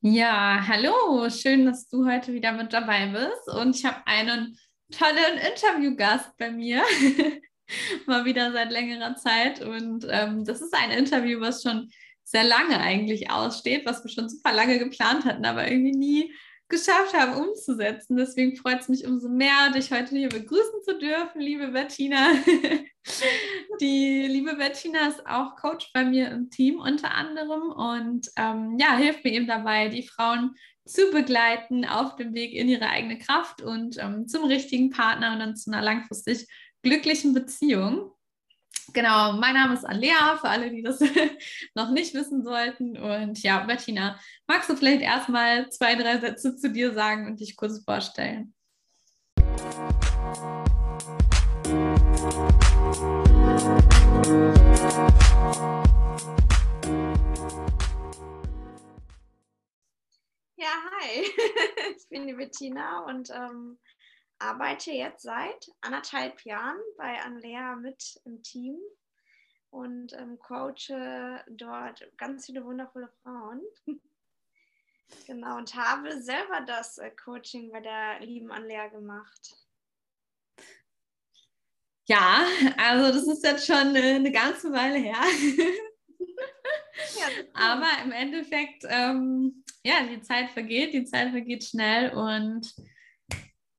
Ja, hallo, schön, dass du heute wieder mit dabei bist. Und ich habe einen tollen Interviewgast bei mir. Mal wieder seit längerer Zeit. Und ähm, das ist ein Interview, was schon sehr lange eigentlich aussteht, was wir schon super lange geplant hatten, aber irgendwie nie geschafft haben umzusetzen. Deswegen freut es mich umso mehr, dich heute hier begrüßen zu dürfen, liebe Bettina. Die liebe Bettina ist auch Coach bei mir im Team unter anderem und ähm, ja, hilft mir eben dabei, die Frauen zu begleiten auf dem Weg in ihre eigene Kraft und ähm, zum richtigen Partner und dann zu einer langfristig glücklichen Beziehung. Genau, mein Name ist Alea, für alle, die das noch nicht wissen sollten. Und ja, Bettina, magst du vielleicht erstmal zwei, drei Sätze zu dir sagen und dich kurz vorstellen? Ja, hi, ich bin die Bettina und ähm, arbeite jetzt seit anderthalb Jahren bei Anlea mit im Team und ähm, coache dort ganz viele wundervolle Frauen. genau, und habe selber das äh, Coaching bei der lieben Anlea gemacht. Ja, also das ist jetzt schon äh, eine ganze Weile her. Aber im Endeffekt, ähm, ja, die Zeit vergeht, die Zeit vergeht schnell und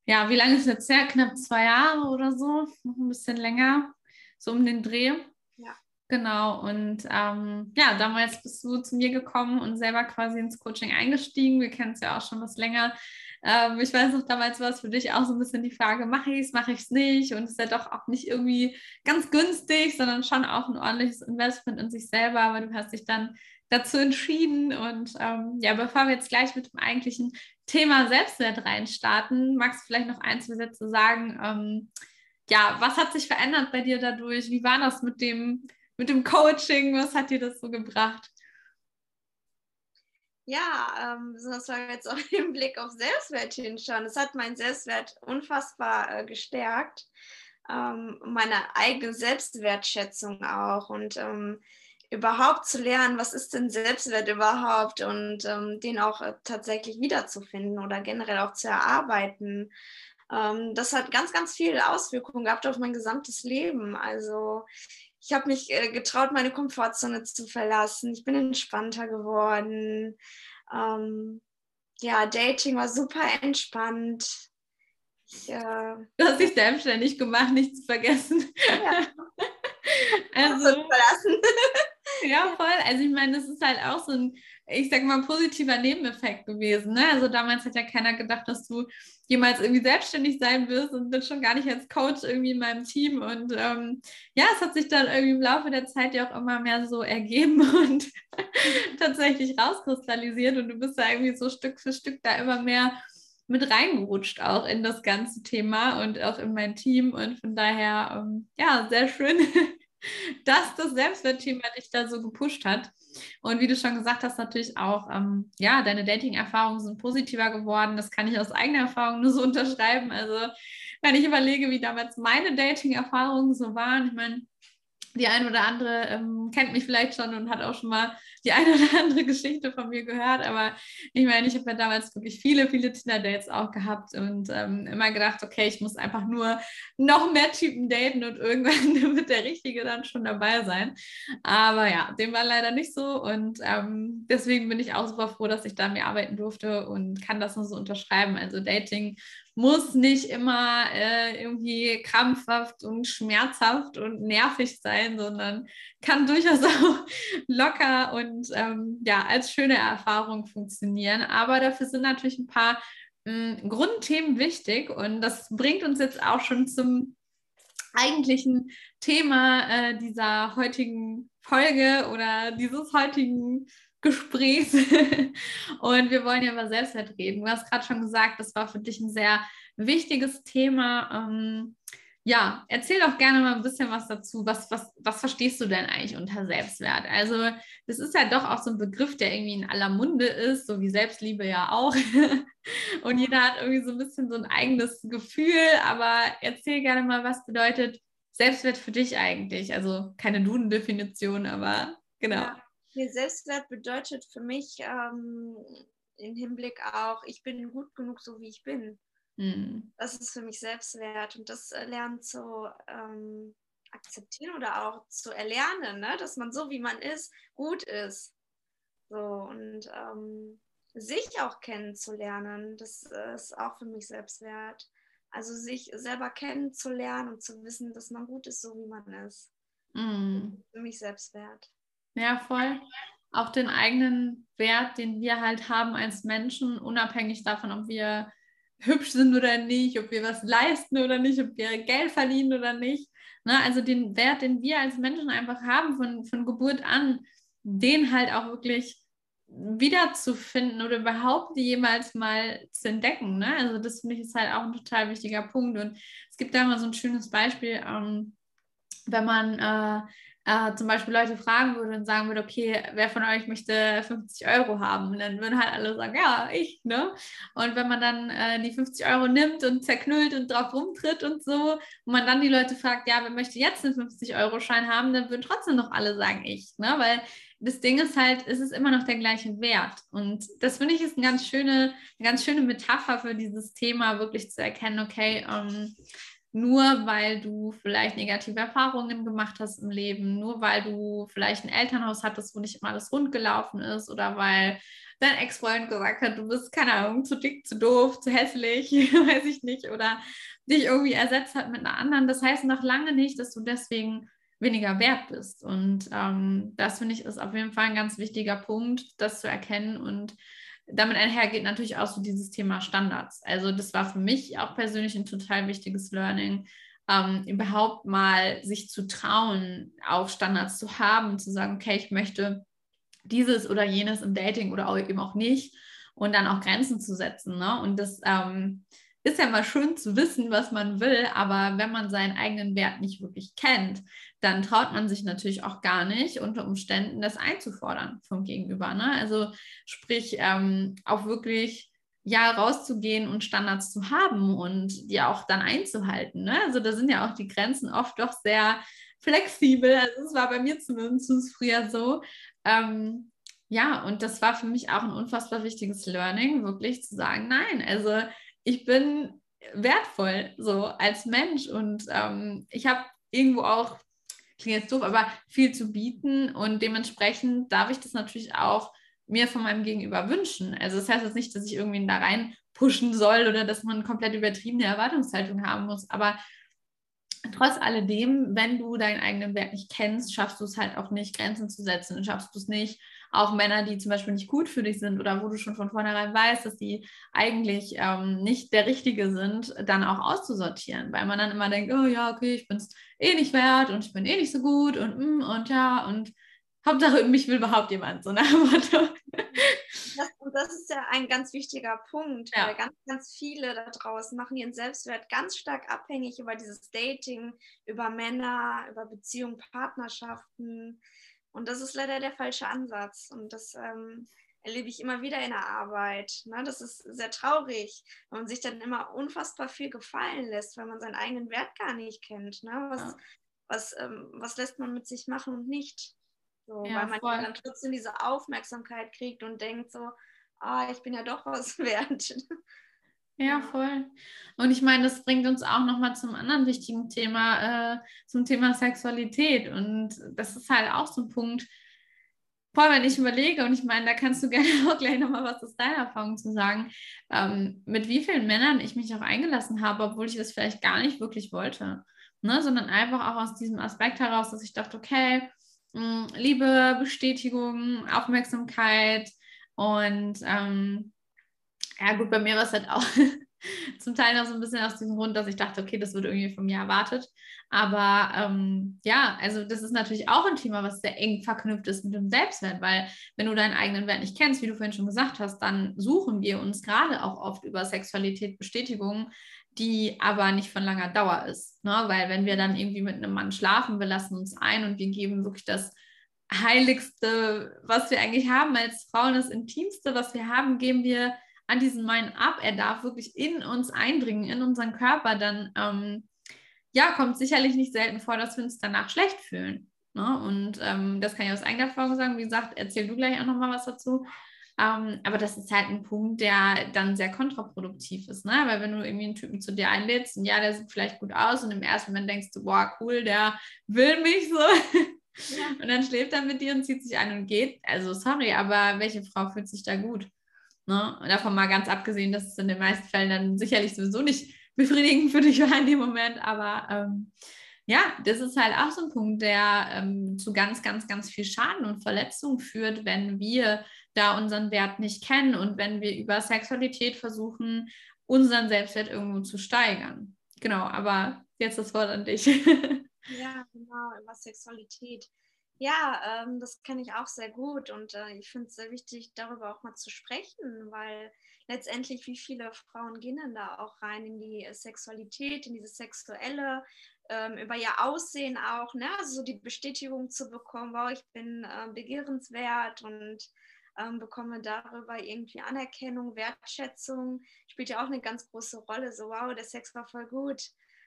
ja, wie lange ist jetzt her? Knapp zwei Jahre oder so, noch ein bisschen länger, so um den Dreh. Ja. Genau, und ähm, ja, damals bist du zu mir gekommen und selber quasi ins Coaching eingestiegen. Wir kennen es ja auch schon was länger. Ähm, ich weiß noch, damals war es für dich auch so ein bisschen die Frage, mache ich es, mache ich es nicht? Und es ist ja doch auch nicht irgendwie ganz günstig, sondern schon auch ein ordentliches Investment in sich selber. Aber du hast dich dann dazu entschieden. Und ähm, ja, bevor wir jetzt gleich mit dem eigentlichen Thema Selbstwert reinstarten, magst du vielleicht noch ein, zwei Sätze sagen? Ähm, ja, was hat sich verändert bei dir dadurch? Wie war das mit dem, mit dem Coaching? Was hat dir das so gebracht? Ja, ähm, besonders weil wir jetzt auch im Blick auf Selbstwert hinschauen. Es hat meinen Selbstwert unfassbar äh, gestärkt. Ähm, meine eigene Selbstwertschätzung auch. Und ähm, überhaupt zu lernen, was ist denn Selbstwert überhaupt und ähm, den auch äh, tatsächlich wiederzufinden oder generell auch zu erarbeiten. Ähm, das hat ganz, ganz viele Auswirkungen gehabt auf mein gesamtes Leben. Also ich habe mich äh, getraut, meine Komfortzone zu verlassen. Ich bin entspannter geworden. Ähm, ja, Dating war super entspannt. Ich, äh, du hast dich selbstständig gemacht, nicht zu vergessen. Ja. also, verlassen. Ja, voll. Also ich meine, das ist halt auch so ein, ich sag mal, positiver Nebeneffekt gewesen. Ne? Also damals hat ja keiner gedacht, dass du jemals irgendwie selbstständig sein wirst und bin schon gar nicht als Coach irgendwie in meinem Team. Und ähm, ja, es hat sich dann irgendwie im Laufe der Zeit ja auch immer mehr so ergeben und tatsächlich rauskristallisiert. Und du bist da irgendwie so Stück für Stück da immer mehr mit reingerutscht auch in das ganze Thema und auch in mein Team. Und von daher, ähm, ja, sehr schön, dass das Selbstwertthema dich da so gepusht hat. Und wie du schon gesagt hast, natürlich auch, ähm, ja, deine Dating-Erfahrungen sind positiver geworden. Das kann ich aus eigener Erfahrung nur so unterschreiben. Also, wenn ich überlege, wie damals meine Dating-Erfahrungen so waren, ich meine, die eine oder andere ähm, kennt mich vielleicht schon und hat auch schon mal die eine oder andere Geschichte von mir gehört. Aber ich meine, ich habe ja damals wirklich viele, viele Tinder-Dates auch gehabt und ähm, immer gedacht, okay, ich muss einfach nur noch mehr Typen daten und irgendwann wird der Richtige dann schon dabei sein. Aber ja, dem war leider nicht so und ähm, deswegen bin ich auch super froh, dass ich da mehr arbeiten durfte und kann das nur so unterschreiben. Also Dating muss nicht immer äh, irgendwie krampfhaft und schmerzhaft und nervig sein, sondern kann durchaus auch locker und ähm, ja, als schöne Erfahrung funktionieren. Aber dafür sind natürlich ein paar mh, hm, Grundthemen wichtig und das bringt uns jetzt auch schon zum eigentlichen Thema äh, dieser heutigen Folge oder dieses heutigen Gesprächs. und wir wollen ja über Selbstwert reden. Du hast gerade schon gesagt, das war für dich ein sehr wichtiges Thema. Ähm, ja, erzähl doch gerne mal ein bisschen was dazu. Was, was, was verstehst du denn eigentlich unter Selbstwert? Also, das ist ja doch auch so ein Begriff, der irgendwie in aller Munde ist, so wie Selbstliebe ja auch. Und jeder hat irgendwie so ein bisschen so ein eigenes Gefühl. Aber erzähl gerne mal, was bedeutet Selbstwert für dich eigentlich? Also, keine Duden-Definition, aber genau. Ja. Nee, Selbstwert bedeutet für mich, ähm, im Hinblick auch, ich bin gut genug, so wie ich bin. Mhm. Das ist für mich Selbstwert und das äh, lernen zu ähm, akzeptieren oder auch zu erlernen, ne? dass man so wie man ist, gut ist. So und ähm, sich auch kennenzulernen, das äh, ist auch für mich Selbstwert. Also sich selber kennenzulernen und zu wissen, dass man gut ist, so wie man ist. Mm. Für mich Selbstwert. Ja, voll. Auch den eigenen Wert, den wir halt haben als Menschen, unabhängig davon, ob wir hübsch sind oder nicht, ob wir was leisten oder nicht, ob wir Geld verdienen oder nicht. Ne? Also den Wert, den wir als Menschen einfach haben von, von Geburt an, den halt auch wirklich wiederzufinden oder überhaupt jemals mal zu entdecken. Ne? Also das finde ich ist halt auch ein total wichtiger Punkt. Und es gibt da mal so ein schönes Beispiel, ähm, wenn man äh, äh, zum Beispiel Leute fragen würde und sagen würde, okay, wer von euch möchte 50 Euro haben? Und dann würden halt alle sagen, ja, ich, ne? Und wenn man dann äh, die 50 Euro nimmt und zerknüllt und drauf rumtritt und so, und man dann die Leute fragt, ja, wer möchte jetzt einen 50-Euro-Schein haben, dann würden trotzdem noch alle sagen, ich, ne? Weil das Ding ist halt, es ist immer noch der gleiche Wert. Und das finde ich ist eine ganz schöne, eine ganz schöne Metapher für dieses Thema, wirklich zu erkennen, okay, ähm, nur weil du vielleicht negative Erfahrungen gemacht hast im Leben, nur weil du vielleicht ein Elternhaus hattest, wo nicht immer alles rund gelaufen ist oder weil dein Ex-Freund gesagt hat, du bist, keine Ahnung, zu dick, zu doof, zu hässlich, weiß ich nicht, oder dich irgendwie ersetzt hat mit einer anderen. Das heißt noch lange nicht, dass du deswegen weniger wert bist. Und ähm, das finde ich ist auf jeden Fall ein ganz wichtiger Punkt, das zu erkennen und damit einhergeht natürlich auch so dieses Thema Standards. Also das war für mich auch persönlich ein total wichtiges Learning, ähm, überhaupt mal sich zu trauen, auch Standards zu haben, zu sagen, okay, ich möchte dieses oder jenes im Dating oder auch eben auch nicht und dann auch Grenzen zu setzen. Ne? Und das ähm, ist ja mal schön zu wissen, was man will, aber wenn man seinen eigenen Wert nicht wirklich kennt, dann traut man sich natürlich auch gar nicht, unter Umständen das einzufordern vom Gegenüber. Ne? Also sprich, ähm, auch wirklich ja rauszugehen und Standards zu haben und die auch dann einzuhalten. Ne? Also da sind ja auch die Grenzen oft doch sehr flexibel. Also es war bei mir zumindest früher so. Ähm, ja, und das war für mich auch ein unfassbar wichtiges Learning, wirklich zu sagen, nein, also ich bin wertvoll so als Mensch. Und ähm, ich habe irgendwo auch klingt jetzt doof, aber viel zu bieten. Und dementsprechend darf ich das natürlich auch mir von meinem Gegenüber wünschen. Also das heißt jetzt nicht, dass ich irgendwie da rein pushen soll oder dass man komplett übertriebene Erwartungshaltung haben muss, aber trotz alledem, wenn du deinen eigenen Wert nicht kennst, schaffst du es halt auch nicht, Grenzen zu setzen, schaffst du es nicht, auch Männer, die zum Beispiel nicht gut für dich sind oder wo du schon von vornherein weißt, dass die eigentlich ähm, nicht der Richtige sind, dann auch auszusortieren, weil man dann immer denkt, oh ja, okay, ich bin es eh nicht wert und ich bin eh nicht so gut und mm, und ja und Hauptsache, mich will überhaupt jemand, so nach Motto. Das, und das ist ja ein ganz wichtiger Punkt, ja. weil ganz, ganz viele da draußen machen ihren Selbstwert ganz stark abhängig über dieses Dating, über Männer, über Beziehungen, Partnerschaften. Und das ist leider der falsche Ansatz. Und das ähm, erlebe ich immer wieder in der Arbeit. Ne? Das ist sehr traurig, wenn man sich dann immer unfassbar viel gefallen lässt, weil man seinen eigenen Wert gar nicht kennt. Ne? Was, ja. was, ähm, was lässt man mit sich machen und nicht? So, ja, weil man voll. dann trotzdem diese Aufmerksamkeit kriegt und denkt so, ah, ich bin ja doch was wert. Ja, voll. Und ich meine, das bringt uns auch nochmal zum anderen wichtigen Thema, äh, zum Thema Sexualität. Und das ist halt auch so ein Punkt, vor allem wenn ich überlege, und ich meine, da kannst du gerne auch gleich nochmal was aus deiner Erfahrung zu sagen, ähm, mit wie vielen Männern ich mich auch eingelassen habe, obwohl ich das vielleicht gar nicht wirklich wollte. Ne? Sondern einfach auch aus diesem Aspekt heraus, dass ich dachte, okay, Liebe, Bestätigung, Aufmerksamkeit und ähm, ja, gut, bei mir war es halt auch zum Teil noch so ein bisschen aus diesem Grund, dass ich dachte, okay, das wird irgendwie von mir erwartet. Aber ähm, ja, also das ist natürlich auch ein Thema, was sehr eng verknüpft ist mit dem Selbstwert, weil wenn du deinen eigenen Wert nicht kennst, wie du vorhin schon gesagt hast, dann suchen wir uns gerade auch oft über Sexualität Bestätigung, die aber nicht von langer Dauer ist. Ne? Weil wenn wir dann irgendwie mit einem Mann schlafen, wir lassen uns ein und wir geben wirklich das Heiligste, was wir eigentlich haben als Frauen, das Intimste, was wir haben, geben wir an diesen Mind ab. Er darf wirklich in uns eindringen, in unseren Körper. Dann ähm, ja, kommt sicherlich nicht selten vor, dass wir uns danach schlecht fühlen. Ne? Und ähm, das kann ich aus eigener Erfahrung sagen. Wie gesagt, erzähl du gleich auch nochmal was dazu. Ähm, aber das ist halt ein Punkt, der dann sehr kontraproduktiv ist, ne? Weil wenn du irgendwie einen Typen zu dir einlädst und ja, der sieht vielleicht gut aus und im ersten Moment denkst du, boah, cool, der will mich so. Ja. Und dann schläft er mit dir und zieht sich ein und geht. Also sorry, aber welche Frau fühlt sich da gut? Ne? Und davon mal ganz abgesehen, dass es in den meisten Fällen dann sicherlich sowieso nicht befriedigend für dich war in dem Moment, aber ähm, ja, das ist halt auch so ein Punkt, der ähm, zu ganz, ganz, ganz viel Schaden und Verletzung führt, wenn wir da unseren Wert nicht kennen und wenn wir über Sexualität versuchen, unseren Selbstwert irgendwo zu steigern. Genau, aber jetzt das Wort an dich. ja, genau, über Sexualität. Ja, ähm, das kenne ich auch sehr gut und äh, ich finde es sehr wichtig, darüber auch mal zu sprechen, weil letztendlich, wie viele Frauen gehen denn da auch rein in die Sexualität, in diese sexuelle, ähm, über ihr Aussehen auch, ne? also so die Bestätigung zu bekommen, wow, ich bin äh, begehrenswert und ähm, bekomme darüber irgendwie Anerkennung, Wertschätzung, spielt ja auch eine ganz große Rolle, so wow, der Sex war voll gut,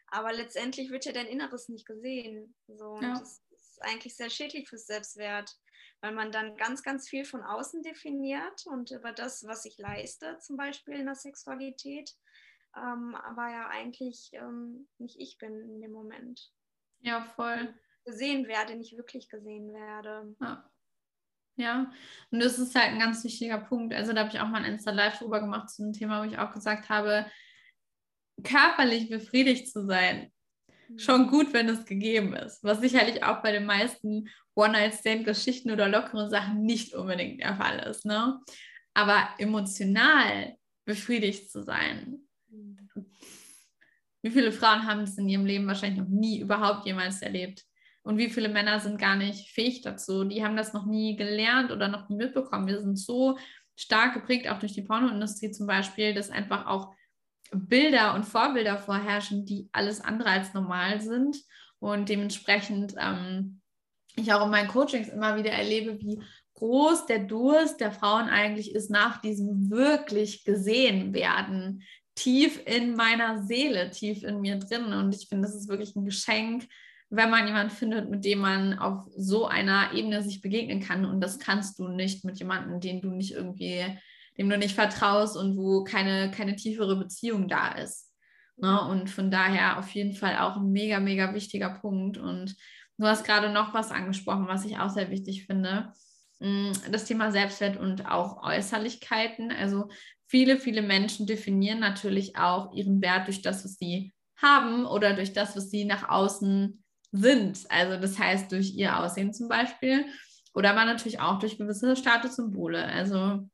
aber letztendlich wird ja dein Inneres nicht gesehen. So, und ja. das ist eigentlich sehr schädlich fürs Selbstwert, weil man dann ganz, ganz viel von außen definiert und über das, was ich leiste, zum Beispiel in der Sexualität, ähm, aber ja eigentlich ähm, nicht ich bin in dem Moment. Ja, voll. Gesehen werde, nicht wirklich gesehen werde. Ja. Ja, und das ist halt ein ganz wichtiger Punkt. Also da habe ich auch mal ein Insta Live drüber gemacht zu einem Thema, wo ich auch gesagt habe, körperlich befriedigt zu sein, schon gut, wenn es gegeben ist. Was sicherlich auch bei den meisten One-Night-Stand-Geschichten oder lockeren Sachen nicht unbedingt der Fall ist. Ne? Aber emotional befriedigt zu sein. Wie viele Frauen haben das in ihrem Leben wahrscheinlich noch nie überhaupt jemals erlebt? Und wie viele Männer sind gar nicht fähig dazu? Die haben das noch nie gelernt oder noch nie mitbekommen. Wir sind so stark geprägt, auch durch die Pornoindustrie zum Beispiel, dass einfach auch Bilder und Vorbilder vorherrschen, die alles andere als normal sind. Und dementsprechend ähm, ich auch in meinen Coachings immer wieder erlebe, wie groß der Durst der Frauen eigentlich ist nach diesem wirklich gesehen werden, tief in meiner Seele, tief in mir drin. Und ich finde, das ist wirklich ein Geschenk, wenn man jemanden findet, mit dem man auf so einer Ebene sich begegnen kann. Und das kannst du nicht mit jemandem, den du nicht irgendwie dem du nicht vertraust und wo keine, keine tiefere Beziehung da ist. Ne? Und von daher auf jeden Fall auch ein mega, mega wichtiger Punkt. Und du hast gerade noch was angesprochen, was ich auch sehr wichtig finde. Mm, das Thema Selbstwert und auch Äußerlichkeiten. Also viele, viele Menschen definieren natürlich auch ihren Wert durch das, was sie haben oder durch das, was sie nach außen sind. Also das heißt durch ihr Aussehen zum Beispiel oder aber natürlich auch durch gewisse Statussymbole. Also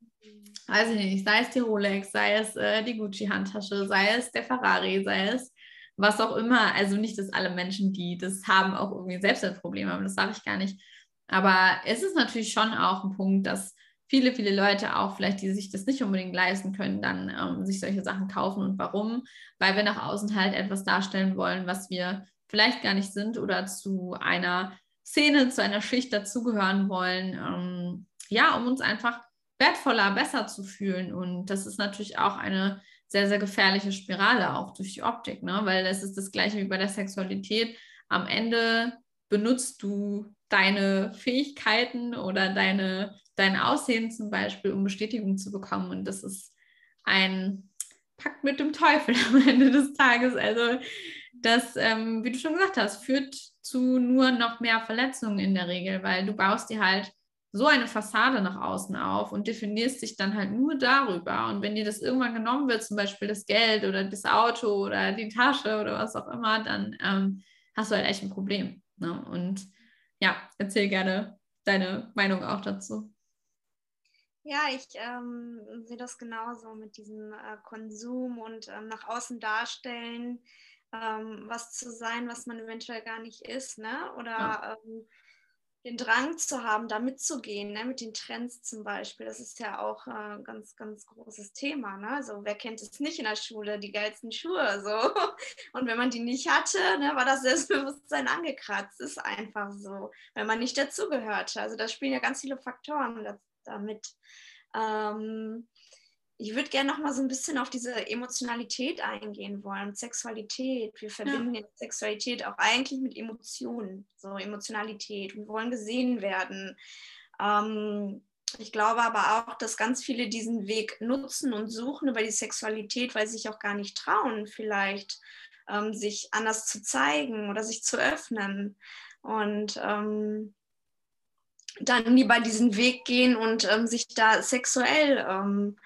weiß ich nicht, sei es die Rolex, sei es äh, die Gucci-Handtasche, sei es der Ferrari, sei es was auch immer. Also nicht, dass alle Menschen, die das haben, auch irgendwie Selbstwertprobleme haben, das sage ich gar nicht. Aber es ist natürlich schon auch ein Punkt, dass viele, viele Leute auch vielleicht, die sich das nicht unbedingt leisten können, dann ähm, sich solche Sachen kaufen. Und warum? Weil wir nach außen halt etwas darstellen wollen, was wir vielleicht gar nicht sind oder zu einer Szene, zu einer Schicht dazugehören wollen. Ähm, ja, um uns einfach wertvoller, besser zu fühlen. Und das ist natürlich auch eine sehr, sehr gefährliche Spirale, auch durch die Optik, ne? weil es ist das gleiche wie bei der Sexualität. Am Ende benutzt du deine Fähigkeiten oder deine, dein Aussehen zum Beispiel, um Bestätigung zu bekommen. Und das ist ein Pakt mit dem Teufel am Ende des Tages. Also das, ähm, wie du schon gesagt hast, führt zu nur noch mehr Verletzungen in der Regel, weil du baust dir halt so eine Fassade nach außen auf und definierst dich dann halt nur darüber. Und wenn dir das irgendwann genommen wird, zum Beispiel das Geld oder das Auto oder die Tasche oder was auch immer, dann ähm, hast du halt echt ein Problem. Ne? Und ja, erzähl gerne deine Meinung auch dazu. Ja, ich ähm, sehe das genauso mit diesem äh, Konsum und ähm, nach außen darstellen, ähm, was zu sein, was man eventuell gar nicht ist, ne? Oder ja ähm, den Drang zu haben, da mitzugehen, ne, mit den Trends zum Beispiel. Das ist ja auch ein äh, ganz, ganz großes Thema. Ne? Also wer kennt es nicht in der Schule, die geilsten Schuhe so. Und wenn man die nicht hatte, ne, war das Selbstbewusstsein angekratzt. Ist einfach so, wenn man nicht dazugehörte. Also da spielen ja ganz viele Faktoren damit. Ähm, ich würde gerne noch mal so ein bisschen auf diese Emotionalität eingehen wollen, Sexualität. Wir verbinden ja. Sexualität auch eigentlich mit Emotionen, so Emotionalität. Wir wollen gesehen werden. Ähm, ich glaube aber auch, dass ganz viele diesen Weg nutzen und suchen über die Sexualität, weil sie sich auch gar nicht trauen, vielleicht ähm, sich anders zu zeigen oder sich zu öffnen. Und ähm, dann lieber diesen Weg gehen und ähm, sich da sexuell ähm,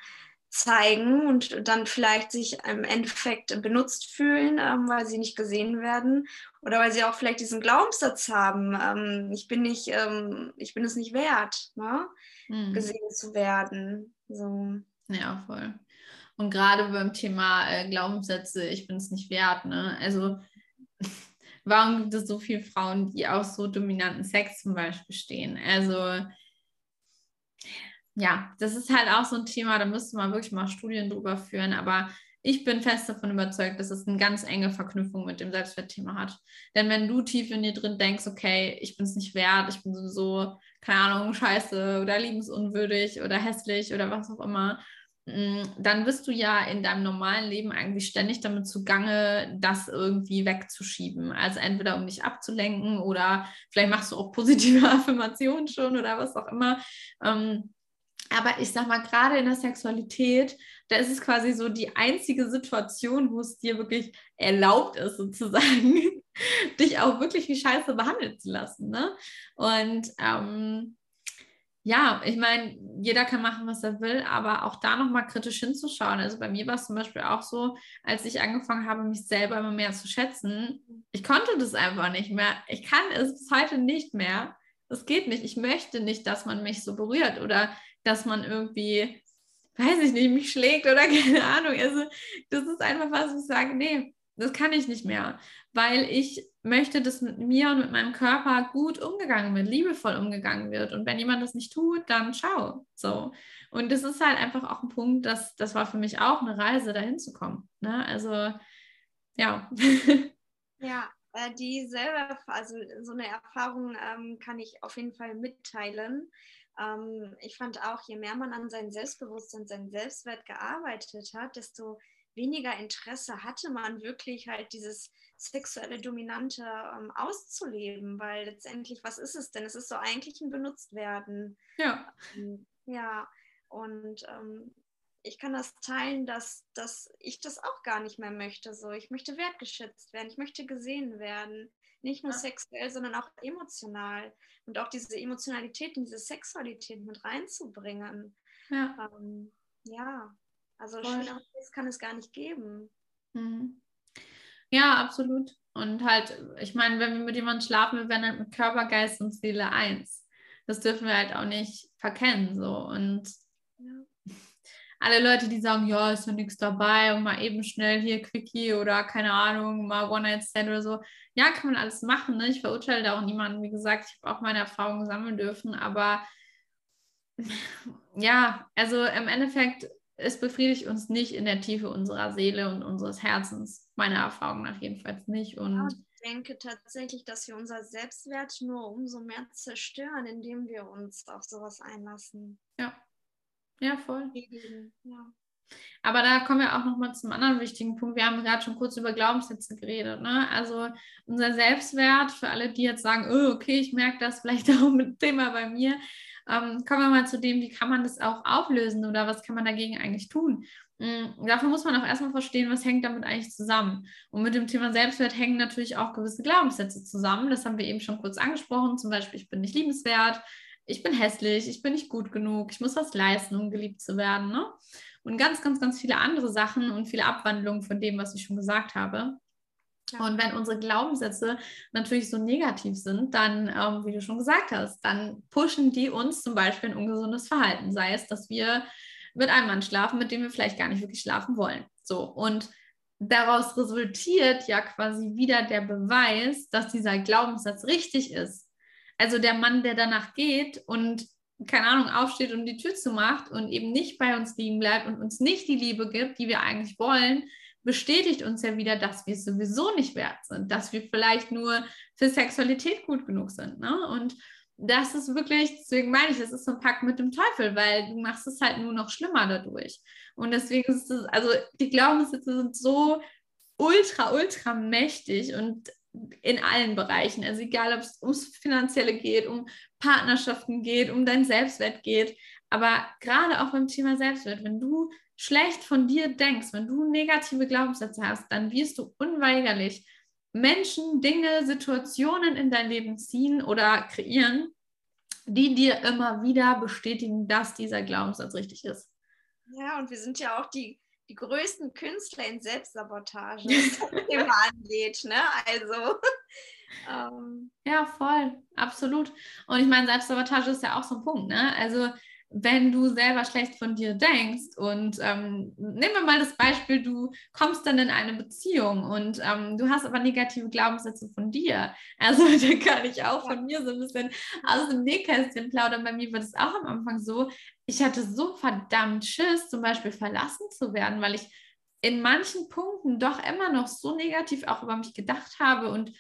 zeigen und dann vielleicht sich im Endeffekt benutzt fühlen, ähm, weil sie nicht gesehen werden oder weil sie auch vielleicht diesen Glaubenssatz haben, ähm, ich bin nicht, ähm, ich bin es nicht wert, ne? mhm. gesehen zu werden. So. Ja, voll. Und gerade beim Thema äh, Glaubenssätze, ich bin es nicht wert, ne? Also warum gibt es so viele Frauen, die auf so dominanten Sex zum Beispiel stehen? Also ja, das ist halt auch so ein Thema, da müsste man wirklich mal Studien drüber führen, aber ich bin fest davon überzeugt, dass es eine ganz enge Verknüpfung mit dem Selbstwertthema hat. Denn wenn du tief in dir drin denkst, okay, ich bin es nicht wert, ich bin sowieso, keine Ahnung, scheiße oder liebensunwürdig oder hässlich oder was auch immer, mm, dann bist du ja in deinem normalen Leben eigentlich ständig damit zugange, das irgendwie wegzuschieben. Also entweder um dich abzulenken oder vielleicht machst du auch positive Affirmationen schon oder was auch immer. Ähm, aber ich sag mal, gerade in der Sexualität, da ist es quasi so die einzige Situation, wo es dir wirklich erlaubt ist, sozusagen, dich auch wirklich wie Scheiße behandeln zu lassen. Ne? Und ähm, ja, ich meine, jeder kann machen, was er will, aber auch da nochmal kritisch hinzuschauen. Also bei mir war es zum Beispiel auch so, als ich angefangen habe, mich selber immer mehr zu schätzen, ich konnte das einfach nicht mehr. Ich kann es bis heute nicht mehr. Das geht nicht. Ich möchte nicht, dass man mich so berührt oder dass man irgendwie, weiß ich nicht, mich schlägt oder keine Ahnung. Also das ist einfach was, wo ich sage, nee, das kann ich nicht mehr, weil ich möchte, dass mit mir und mit meinem Körper gut umgegangen wird, liebevoll umgegangen wird. Und wenn jemand das nicht tut, dann schau. So. Und das ist halt einfach auch ein Punkt, dass das war für mich auch eine Reise, dahin zu kommen. Ne? Also ja. Ja, äh, die selber, also so eine Erfahrung ähm, kann ich auf jeden Fall mitteilen ähm, ich fand auch, je mehr man an seinem Selbstbewusstsein, seinem Selbstwert gearbeitet hat, desto weniger Interesse hatte man wirklich halt dieses sexuelle Dominante ähm, auszuleben, weil letztendlich, was ist es denn? Es ist so eigentlich ein Benutztwerden. Ja. Ähm, ja, und ähm, ich kann das teilen, dass, dass ich das auch gar nicht mehr möchte. So, ich möchte wertgeschätzt werden, ich möchte gesehen werden. Nicht nur ja. sexuell, sondern auch emotional. Und auch diese Emotionalität und diese Sexualität mit reinzubringen. Ja, ähm, ja. also schöneres kann es gar nicht geben. Mhm. Ja, absolut. Und halt, ich meine, wenn wir mit jemandem schlafen, wir werden halt mit Körper, Geist und Seele eins. Das dürfen wir halt auch nicht verkennen. So. Und alle Leute, die sagen, ja, ist ja nichts dabei und mal eben schnell hier Quickie oder keine Ahnung, mal One-Night-Stand oder so. Ja, kann man alles machen. Ne? Ich verurteile da auch niemanden. Wie gesagt, ich habe auch meine Erfahrungen sammeln dürfen. Aber ja, also im Endeffekt, es befriedigt uns nicht in der Tiefe unserer Seele und unseres Herzens. Meiner Erfahrung nach jedenfalls nicht. Und ich denke tatsächlich, dass wir unser Selbstwert nur umso mehr zerstören, indem wir uns auf sowas einlassen. Ja, ja, voll. Ja. Aber da kommen wir auch nochmal zum anderen wichtigen Punkt. Wir haben gerade schon kurz über Glaubenssätze geredet. Ne? Also unser Selbstwert, für alle, die jetzt sagen, oh, okay, ich merke das vielleicht auch mit Thema bei mir, ähm, kommen wir mal zu dem, wie kann man das auch auflösen oder was kann man dagegen eigentlich tun? Mhm, dafür muss man auch erstmal verstehen, was hängt damit eigentlich zusammen. Und mit dem Thema Selbstwert hängen natürlich auch gewisse Glaubenssätze zusammen. Das haben wir eben schon kurz angesprochen. Zum Beispiel, ich bin nicht liebenswert, ich bin hässlich, ich bin nicht gut genug, ich muss was leisten, um geliebt zu werden. Ne? Und ganz, ganz, ganz viele andere Sachen und viele Abwandlungen von dem, was ich schon gesagt habe. Ja. Und wenn unsere Glaubenssätze natürlich so negativ sind, dann, ähm, wie du schon gesagt hast, dann pushen die uns zum Beispiel ein ungesundes Verhalten. Sei es, dass wir mit einem Mann schlafen, mit dem wir vielleicht gar nicht wirklich schlafen wollen. So. Und daraus resultiert ja quasi wieder der Beweis, dass dieser Glaubenssatz richtig ist. Also der Mann, der danach geht und keine Ahnung, aufsteht und die Tür zumacht und eben nicht bei uns liegen bleibt und uns nicht die Liebe gibt, die wir eigentlich wollen, bestätigt uns ja wieder, dass wir es sowieso nicht wert sind, dass wir vielleicht nur für Sexualität gut genug sind. Ne? Und das ist wirklich, deswegen meine ich, das ist so ein Pakt mit dem Teufel, weil du machst es halt nur noch schlimmer dadurch. Und deswegen ist es, also die Glaubenssätze sind so ultra, ultra mächtig und in allen Bereichen. Also egal, ob es ums Finanzielle geht, um Partnerschaften geht, um dein Selbstwert geht. Aber gerade auch beim Thema Selbstwert, wenn du schlecht von dir denkst, wenn du negative Glaubenssätze hast, dann wirst du unweigerlich Menschen, Dinge, Situationen in dein Leben ziehen oder kreieren, die dir immer wieder bestätigen, dass dieser Glaubenssatz richtig ist. Ja, und wir sind ja auch die, die größten Künstler in Selbstsabotage, Thema angeht. Ne? Also. Ähm. Ja, voll, absolut. Und ich meine, Selbstsabotage ist ja auch so ein Punkt. Ne? Also wenn du selber schlecht von dir denkst und ähm, nehmen wir mal das Beispiel, du kommst dann in eine Beziehung und ähm, du hast aber negative Glaubenssätze von dir. Also da kann ich auch von mir so ein bisschen aus dem Nähkästchen plaudern. Bei mir war das auch am Anfang so, ich hatte so verdammt Schiss, zum Beispiel verlassen zu werden, weil ich in manchen Punkten doch immer noch so negativ auch über mich gedacht habe und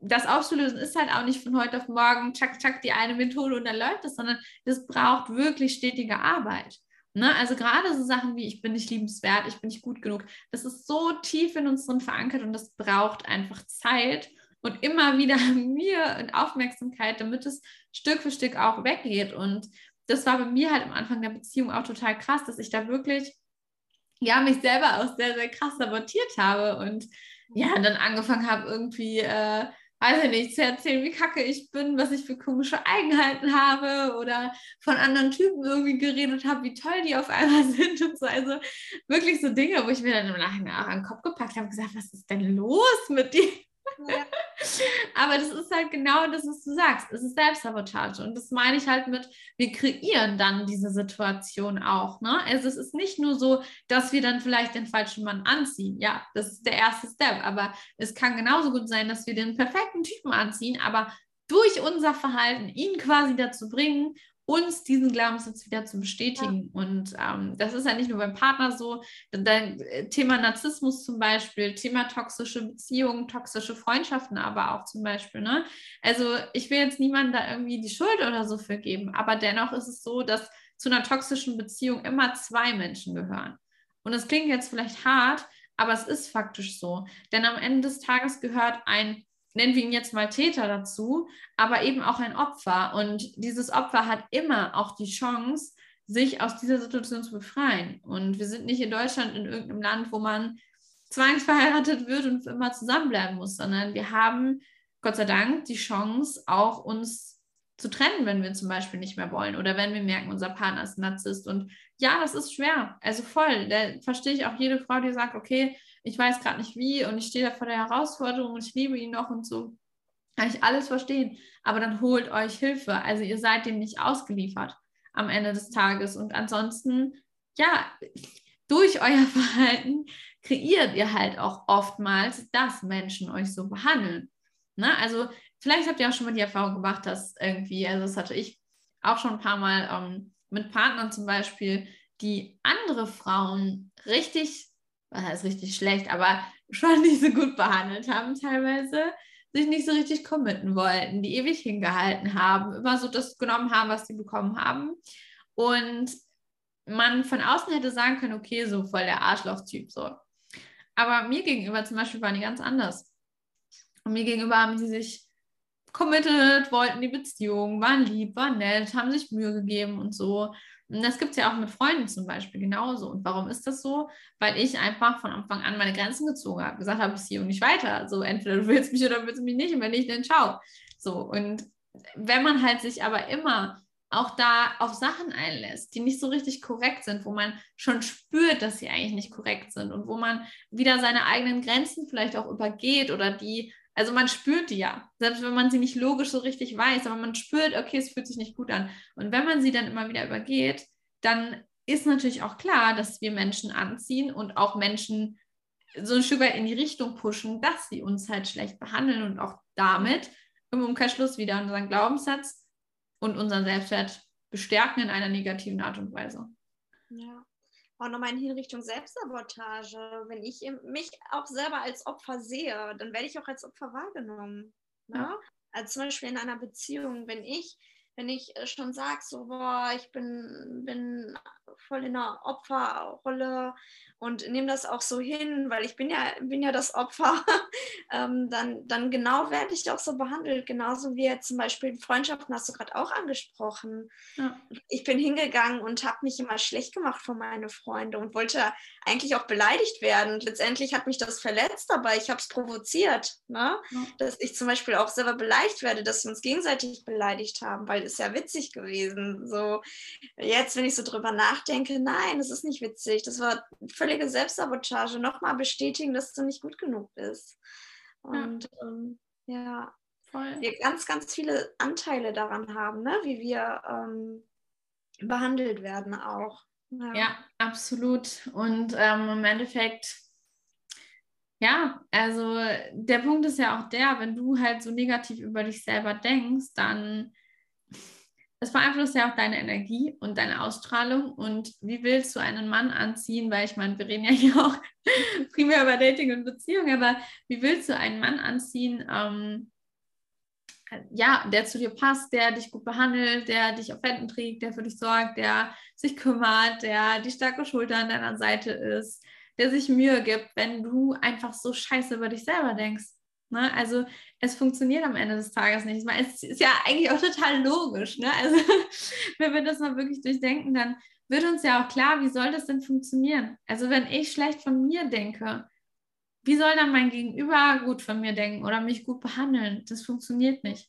das aufzulösen ist halt auch nicht von heute auf morgen, tschak, tschak, die eine Methode und dann läuft es, sondern das braucht wirklich stetige Arbeit. Ne? Also gerade so Sachen wie ich bin nicht liebenswert, ich bin nicht gut genug, das ist so tief in uns drin verankert und das braucht einfach Zeit und immer wieder mir und Aufmerksamkeit, damit es Stück für Stück auch weggeht. Und das war bei mir halt am Anfang der Beziehung auch total krass, dass ich da wirklich ja mich selber auch sehr, sehr krass sabotiert habe und ja, dann angefangen habe, irgendwie, äh, weiß ich nicht, zu erzählen, wie kacke ich bin, was ich für komische Eigenheiten habe oder von anderen Typen irgendwie geredet habe, wie toll die auf einmal sind und so. Also wirklich so Dinge, wo ich mir dann im Nachhinein auch an den Kopf gepackt habe und gesagt, was ist denn los mit dir? Aber das ist halt genau das, was du sagst. Es ist Selbstsabotage. Und das meine ich halt mit, wir kreieren dann diese Situation auch. Ne? Also es ist nicht nur so, dass wir dann vielleicht den falschen Mann anziehen. Ja, das ist der erste Step. Aber es kann genauso gut sein, dass wir den perfekten Typen anziehen, aber durch unser Verhalten ihn quasi dazu bringen, uns diesen Glaubenssatz wieder zu bestätigen. Ja. Und ähm, das ist ja nicht nur beim Partner so. Dein äh, Thema Narzissmus zum Beispiel, Thema toxische Beziehungen, toxische Freundschaften aber auch zum Beispiel. Ne? Also ich will jetzt niemandem da irgendwie die Schuld oder so für geben, aber dennoch ist es so, dass zu einer toxischen Beziehung immer zwei Menschen gehören. Und das klingt jetzt vielleicht hart, aber es ist faktisch so. Denn am Ende des Tages gehört ein nennen wir ihn jetzt mal Täter dazu, aber eben auch ein Opfer. Und dieses Opfer hat immer auch die Chance, sich aus dieser Situation zu befreien. Und wir sind nicht in Deutschland in irgendeinem Land, wo man zwangsverheiratet wird und für immer zusammenbleiben muss, sondern wir haben Gott sei Dank die Chance, auch uns zu trennen, wenn wir zum Beispiel nicht mehr wollen oder wenn wir merken, unser Partner ist Narzisst. Und ja, das ist schwer. Also voll. Da verstehe ich auch jede Frau, die sagt, okay, ich weiß gerade nicht wie und ich stehe da vor der Herausforderung und ich liebe ihn noch und so. Kann ich alles verstehen. Aber dann holt euch Hilfe. Also ihr seid dem nicht ausgeliefert am Ende des Tages. Und ansonsten, ja, durch euer Verhalten kreiert ihr halt auch oftmals, dass Menschen euch so behandeln. Ne? Also vielleicht habt ihr auch schon mal die Erfahrung gemacht, dass irgendwie, also das hatte ich auch schon ein paar Mal ähm, mit Partnern zum Beispiel, die andere Frauen richtig was heißt richtig schlecht, aber schon nicht so gut behandelt haben teilweise, sich nicht so richtig committen wollten, die ewig hingehalten haben, immer so das genommen haben, was sie bekommen haben. Und man von außen hätte sagen können, okay, so voll der Arschloch-Typ so. Aber mir gegenüber zum Beispiel waren die ganz anders. Und mir gegenüber haben sie sich committed, wollten die Beziehung, waren lieb, waren nett, haben sich Mühe gegeben und so. Und das gibt es ja auch mit Freunden zum Beispiel genauso. Und warum ist das so? Weil ich einfach von Anfang an meine Grenzen gezogen habe, gesagt habe, bis hier und nicht weiter. So entweder du willst mich oder willst du mich nicht und wenn nicht, dann schau. So und wenn man halt sich aber immer auch da auf Sachen einlässt, die nicht so richtig korrekt sind, wo man schon spürt, dass sie eigentlich nicht korrekt sind und wo man wieder seine eigenen Grenzen vielleicht auch übergeht oder die also man spürt die ja, selbst wenn man sie nicht logisch so richtig weiß, aber man spürt, okay, es fühlt sich nicht gut an. Und wenn man sie dann immer wieder übergeht, dann ist natürlich auch klar, dass wir Menschen anziehen und auch Menschen so ein Stück weit in die Richtung pushen, dass sie uns halt schlecht behandeln und auch damit im Umkehrschluss wieder unseren Glaubenssatz und unseren Selbstwert bestärken in einer negativen Art und Weise. Ja auch nochmal in Richtung Selbstsabotage. Wenn ich mich auch selber als Opfer sehe, dann werde ich auch als Opfer wahrgenommen. Ne? Ja. Also zum Beispiel in einer Beziehung, wenn ich, wenn ich äh, schon sage, so, boah, ich bin, bin voll in einer Opferrolle und nehme das auch so hin, weil ich bin ja, bin ja das Opfer, ähm, dann, dann genau werde ich auch so behandelt. Genauso wie jetzt zum Beispiel Freundschaften hast du gerade auch angesprochen. Ja. Ich bin hingegangen und habe mich immer schlecht gemacht von meinen Freunden und wollte eigentlich auch beleidigt werden. Und letztendlich hat mich das verletzt, aber ich habe es provoziert, ne? Ja. dass ich zum Beispiel auch selber beleidigt werde, dass wir uns gegenseitig beleidigt haben, weil es ja witzig gewesen. So jetzt, wenn ich so drüber nachdenke, nein, das ist nicht witzig. Das war völlige Selbstsabotage. Nochmal bestätigen, dass du nicht gut genug bist. Und ja, ähm, ja Voll. wir ganz, ganz viele Anteile daran haben, ne? wie wir ähm, behandelt werden auch. Ja, ja absolut. Und ähm, im Endeffekt ja, also der Punkt ist ja auch der, wenn du halt so negativ über dich selber denkst, dann es beeinflusst ja auch deine Energie und deine Ausstrahlung. Und wie willst du einen Mann anziehen? Weil ich meine, wir reden ja hier auch primär über Dating und Beziehung, aber wie willst du einen Mann anziehen, ähm, ja, der zu dir passt, der dich gut behandelt, der dich auf Händen trägt, der für dich sorgt, der sich kümmert, der die starke Schulter an deiner Seite ist, der sich Mühe gibt, wenn du einfach so scheiße über dich selber denkst. Ne? Also es funktioniert am Ende des Tages nicht. Meine, es ist ja eigentlich auch total logisch. Ne? Also wenn wir das mal wirklich durchdenken, dann wird uns ja auch klar, wie soll das denn funktionieren? Also wenn ich schlecht von mir denke, wie soll dann mein Gegenüber gut von mir denken oder mich gut behandeln? Das funktioniert nicht.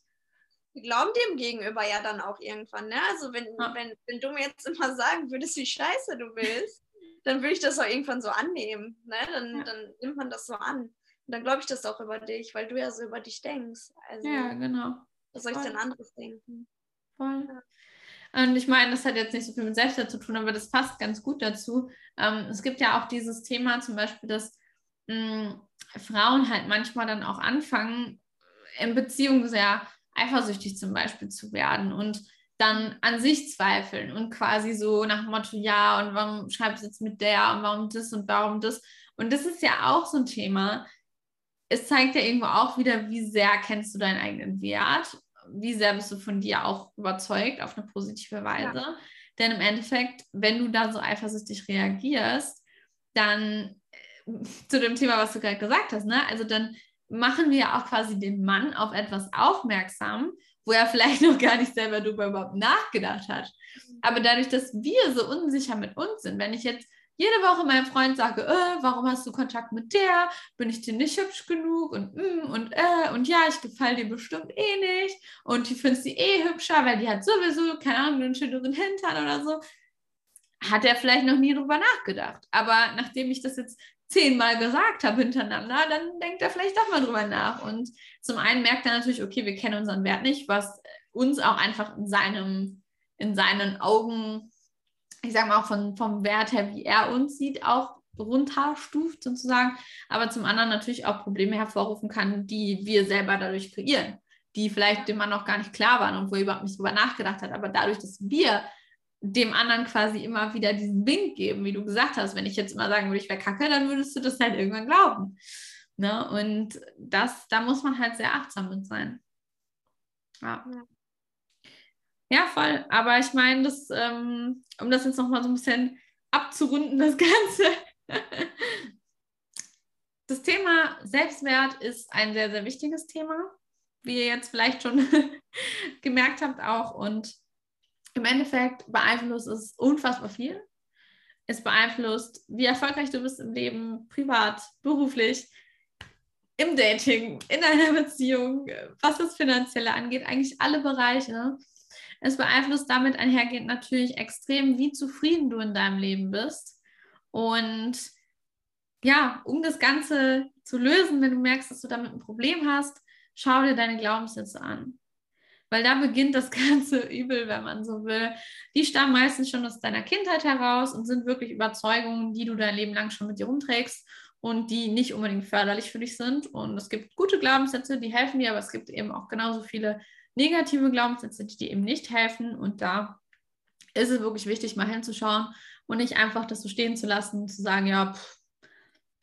Wir glauben dem Gegenüber ja dann auch irgendwann. Ne? Also wenn, ja. wenn, wenn du mir jetzt immer sagen würdest, wie scheiße du bist, dann würde ich das auch irgendwann so annehmen. Ne? Dann, ja. dann nimmt man das so an. Und dann glaube ich das auch über dich, weil du ja so über dich denkst. Also, ja, genau. Was soll ich denn anderes denken? Voll. Und ich meine, das hat jetzt nicht so viel mit Selbstwert zu tun, aber das passt ganz gut dazu. Ähm, es gibt ja auch dieses Thema zum Beispiel, dass mh, hm, Frauen halt manchmal dann auch anfangen, in Beziehungen sehr eifersüchtig zum Beispiel zu werden und dann an sich zweifeln und quasi so nach dem Motto, ja, und warum schreibst du jetzt mit der und warum das und warum das? Und das ist ja auch so ein Thema. Es zeigt ja irgendwo auch wieder, wie sehr kennst du deinen eigenen Wert, wie sehr bist du von dir auch überzeugt auf eine positive Weise. Ja. Denn im Endeffekt, wenn du da so eifersüchtig reagierst, dann äh, zu dem Thema, was du gerade gesagt hast, ne? Also dann machen wir ja auch quasi den Mann auf etwas aufmerksam, wo er vielleicht noch gar nicht selber darüber überhaupt nachgedacht hat. Aber dadurch, dass wir so unsicher mit uns sind, wenn ich jetzt jede Woche meinem Freund sage, äh, warum hast du Kontakt mit der? Bin ich dir nicht hübsch genug? Und mm, und äh, und ja, ich gefalle dir bestimmt eh nicht. Und du findest sie eh hübscher, weil die hat sowieso, keine Ahnung, einen schöneren Hintern oder so. Hat er vielleicht noch nie drüber nachgedacht. Aber nachdem ich das jetzt zehnmal gesagt habe hintereinander, dann denkt er vielleicht doch mal drüber nach. Und zum einen merkt er natürlich, okay, wir kennen unseren Wert nicht, was uns auch einfach in seinem, in seinen Augen, ich sage mal auch von, vom Wert her, wie er uns sieht, auch runterstuft sozusagen, aber zum anderen natürlich auch Probleme hervorrufen kann, die wir selber dadurch kreieren, die vielleicht dem Mann noch gar nicht klar waren und wo er überhaupt nicht drüber nachgedacht hat. Aber dadurch, dass wir dem anderen quasi immer wieder diesen Wink geben, wie du gesagt hast. Wenn ich jetzt immer sagen würde, ich wäre kacke, dann würdest du das halt irgendwann glauben. Ne? Und das, da muss man halt sehr achtsam mit sein. Ja. Ja, voll. Aber ich meine, das, ähm, um das jetzt nochmal so ein bisschen abzurunden, das Ganze. das Thema Selbstwert ist ein sehr, sehr wichtiges Thema, wie ihr jetzt vielleicht schon gemerkt habt auch. Und im Endeffekt beeinflusst es unfassbar viel. Es beeinflusst, wie erfolgreich du bist im Leben, privat, beruflich, im Dating, in einer Beziehung, was das Finanzielle angeht, eigentlich alle Bereiche. Es beeinflusst damit einhergehend natürlich extrem, wie zufrieden du in deinem Leben bist. Und ja, um das Ganze zu lösen, wenn du merkst, dass du damit ein Problem hast, schau dir deine Glaubenssätze an weil da beginnt das ganze Übel, wenn man so will. Die stammen meistens schon aus deiner Kindheit heraus und sind wirklich Überzeugungen, die du dein Leben lang schon mit dir rumträgst und die nicht unbedingt förderlich für dich sind. Und es gibt gute Glaubenssätze, die helfen dir, aber es gibt eben auch genauso viele negative Glaubenssätze, die dir eben nicht helfen. Und da ist es wirklich wichtig, mal hinzuschauen und nicht einfach das so stehen zu lassen, zu sagen, ja, pff,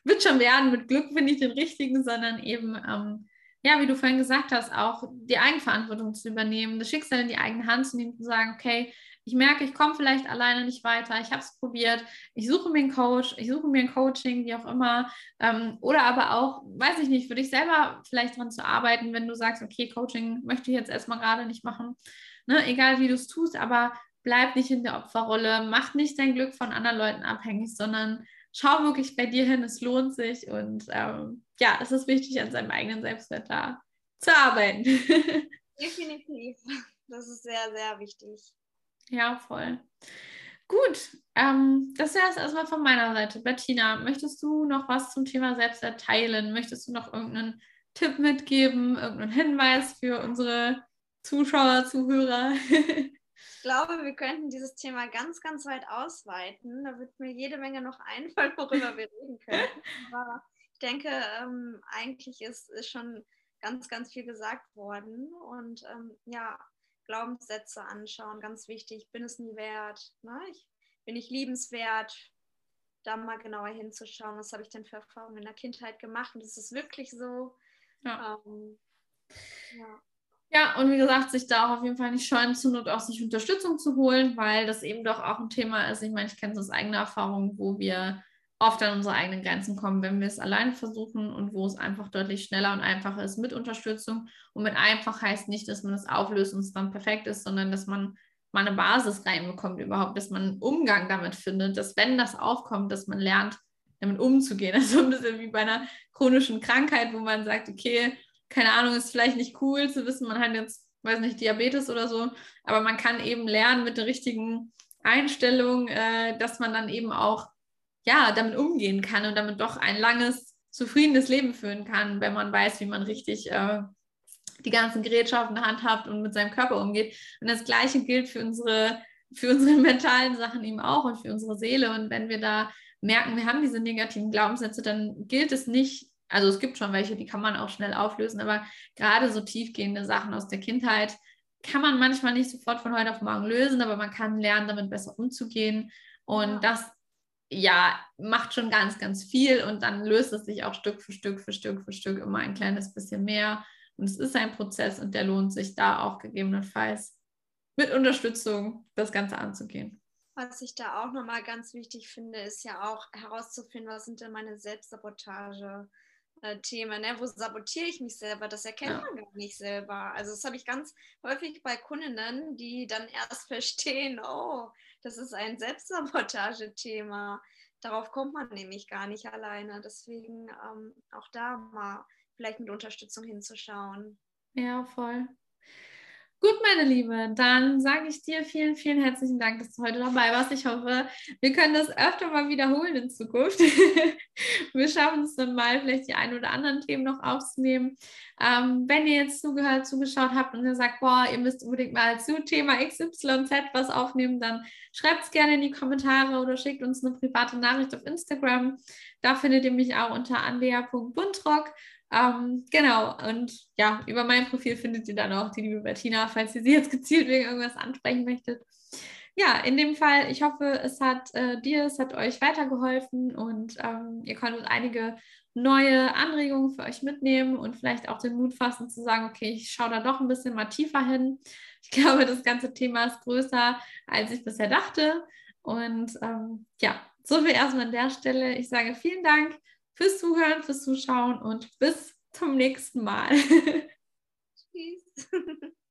wird schon werden, mit Glück finde ich den richtigen, sondern eben ähm, ja, wie du vorhin gesagt hast, auch die Eigenverantwortung zu übernehmen, das Schicksal in die eigene Hand zu nehmen, zu sagen, okay, ich merke, ich komme vielleicht alleine nicht weiter, ich habe es probiert, ich suche mir einen Coach, ich suche mir ein Coaching, wie auch immer. Ähm, oder aber auch, weiß ich nicht, für dich selber vielleicht dran zu arbeiten, wenn du sagst, okay, Coaching möchte ich jetzt erstmal gerade nicht machen. Ne? Egal wie du es tust, aber bleib nicht in der Opferrolle, mach nicht dein Glück von anderen Leuten abhängig, sondern schau wirklich bei dir hin, es lohnt sich und ähm, ja, es ist wichtig, an seinem eigenen Selbstwert da zu arbeiten. Definitiv. Das ist sehr, sehr wichtig. Ja, voll. Gut, ähm, das wäre es erstmal von meiner Seite. Bettina, möchtest du noch was zum Thema Selbstwert teilen? Möchtest du noch irgendeinen Tipp mitgeben, irgendeinen Hinweis für unsere Zuschauer, Zuhörer? ich glaube, wir könnten dieses Thema ganz, ganz weit ausweiten. Da wird mir jede Menge noch einfallen, worüber wir reden können. Aber ich denke, ähm, eigentlich ist, ist schon ganz, ganz viel gesagt worden. Und ähm, ja, Glaubenssätze anschauen, ganz wichtig. Bin es nie wert? Ne? Ich, bin ich liebenswert? Da mal genauer hinzuschauen, was habe ich denn für Erfahrungen in der Kindheit gemacht? Und ist es wirklich so? Ja. Ähm, ja. Ja, und wie gesagt, sich da auch auf jeden Fall nicht scheuen, zur Not auch sich Unterstützung zu holen, weil das eben doch auch ein Thema ist. Ich meine, ich kenne es aus eigener Erfahrung, wo wir oft an unsere eigenen Grenzen kommen, wenn wir es alleine versuchen und wo es einfach deutlich schneller und einfacher ist mit Unterstützung. Und mit einfach heißt nicht, dass man es auflöst und es dann perfekt ist, sondern dass man mal eine Basis reinbekommt überhaupt, dass man einen Umgang damit findet, dass wenn das aufkommt, dass man lernt, damit umzugehen. Also ein bisschen wie bei einer chronischen Krankheit, wo man sagt, okay, keine Ahnung, ist vielleicht nicht cool zu wissen, man hat jetzt, weiß nicht, Diabetes oder so, aber man kann eben lernen mit der richtigen Einstellung, äh, dass man dann eben auch ja damit umgehen kann und damit doch ein langes, zufriedenes Leben führen kann, wenn man weiß, wie man richtig äh, die ganzen Gerätschaften handhabt und mit seinem Körper umgeht. Und das Gleiche gilt für unsere, für unsere mentalen Sachen eben auch und für unsere Seele. Und wenn wir da merken, wir haben diese negativen Glaubenssätze, dann gilt es nicht, also es gibt schon welche, die kann man auch schnell auflösen, aber gerade so tiefgehende Sachen aus der Kindheit kann man manchmal nicht sofort von heute auf morgen lösen, aber man kann lernen, damit besser umzugehen. Und das, ja, macht schon ganz, ganz viel und dann löst es sich auch Stück für Stück für Stück für Stück immer ein kleines bisschen mehr. Und es ist ein Prozess und der lohnt sich da auch gegebenenfalls mit Unterstützung das Ganze anzugehen. Was ich da auch nochmal ganz wichtig finde, ist ja auch herauszufinden, was sind denn meine Selbstsabotage. Themen, ne? wo sabotiere ich mich selber, das erkennt ja. man gar nicht selber. Also das habe ich ganz häufig bei Kundinnen, die dann erst verstehen, oh, das ist ein Selbstsabotage-Thema. Darauf kommt man nämlich gar nicht alleine. Deswegen ähm, auch da mal vielleicht mit Unterstützung hinzuschauen. Ja, voll. Gut, meine Liebe, dann sage ich dir vielen, vielen herzlichen Dank, dass du heute dabei warst. Ich hoffe, wir können das öfter mal wiederholen in Zukunft. wir schaffen es dann mal, vielleicht die ein oder anderen Themen noch aufzunehmen. Ähm, wenn ihr jetzt zugehört, zugeschaut habt und ihr sagt, boah, ihr müsst unbedingt mal zu Thema XYZ was aufnehmen, dann schreibt es gerne in die Kommentare oder schickt uns eine private Nachricht auf Instagram. Da findet ihr mich auch unter andrea.buntrock. Ähm, genau, und ja, über mein Profil findet ihr dann auch die liebe Bettina, falls ihr sie jetzt gezielt wegen irgendwas ansprechen möchtet. Ja, in dem Fall, ich hoffe, es hat äh, dir, es hat euch weitergeholfen und ähm, ihr konntet einige neue Anregungen für euch mitnehmen und vielleicht auch den Mut fassen zu sagen, okay, ich schaue da doch ein bisschen mal tiefer hin. Ich glaube, das ganze Thema ist größer, als ich bisher dachte. Und ähm, ja, so viel erstmal an der Stelle. Ich sage vielen Dank fürs Zuhören, fürs Zuschauen und bis zum nächsten Mal. Tschüss.